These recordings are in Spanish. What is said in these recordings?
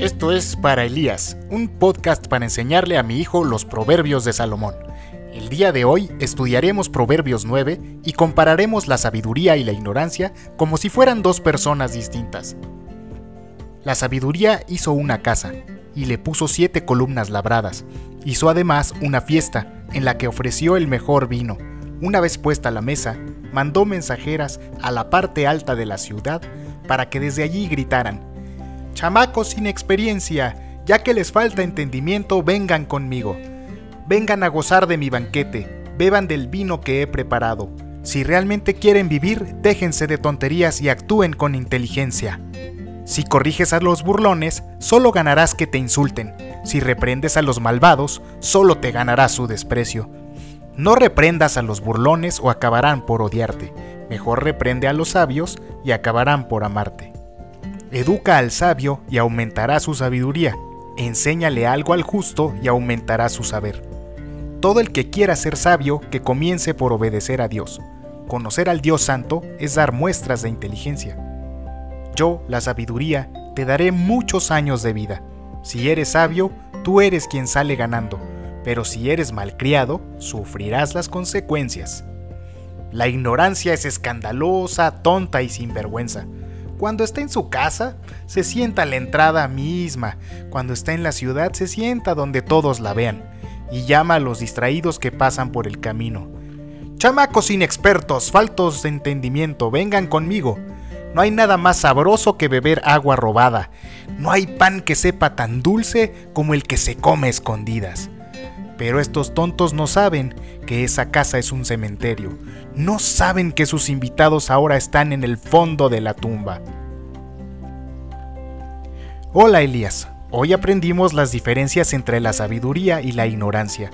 Esto es Para Elías, un podcast para enseñarle a mi hijo los proverbios de Salomón. El día de hoy estudiaremos Proverbios 9 y compararemos la sabiduría y la ignorancia como si fueran dos personas distintas. La sabiduría hizo una casa y le puso siete columnas labradas. Hizo además una fiesta en la que ofreció el mejor vino. Una vez puesta la mesa, mandó mensajeras a la parte alta de la ciudad para que desde allí gritaran, Chamacos sin experiencia, ya que les falta entendimiento, vengan conmigo. Vengan a gozar de mi banquete, beban del vino que he preparado. Si realmente quieren vivir, déjense de tonterías y actúen con inteligencia. Si corriges a los burlones, solo ganarás que te insulten. Si reprendes a los malvados, solo te ganarás su desprecio. No reprendas a los burlones o acabarán por odiarte. Mejor reprende a los sabios y acabarán por amarte. Educa al sabio y aumentará su sabiduría. Enséñale algo al justo y aumentará su saber. Todo el que quiera ser sabio, que comience por obedecer a Dios. Conocer al Dios Santo es dar muestras de inteligencia. Yo, la sabiduría, te daré muchos años de vida. Si eres sabio, tú eres quien sale ganando, pero si eres malcriado, sufrirás las consecuencias. La ignorancia es escandalosa, tonta y sinvergüenza. Cuando está en su casa, se sienta a la entrada misma. Cuando está en la ciudad, se sienta donde todos la vean. Y llama a los distraídos que pasan por el camino. Chamacos inexpertos, faltos de entendimiento, vengan conmigo. No hay nada más sabroso que beber agua robada. No hay pan que sepa tan dulce como el que se come escondidas. Pero estos tontos no saben que esa casa es un cementerio. No saben que sus invitados ahora están en el fondo de la tumba. Hola Elías, hoy aprendimos las diferencias entre la sabiduría y la ignorancia.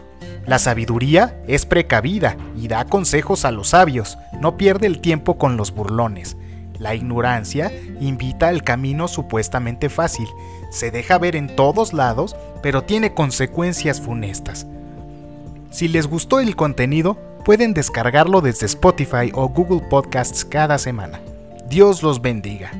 La sabiduría es precavida y da consejos a los sabios, no pierde el tiempo con los burlones. La ignorancia invita al camino supuestamente fácil, se deja ver en todos lados, pero tiene consecuencias funestas. Si les gustó el contenido, pueden descargarlo desde Spotify o Google Podcasts cada semana. Dios los bendiga.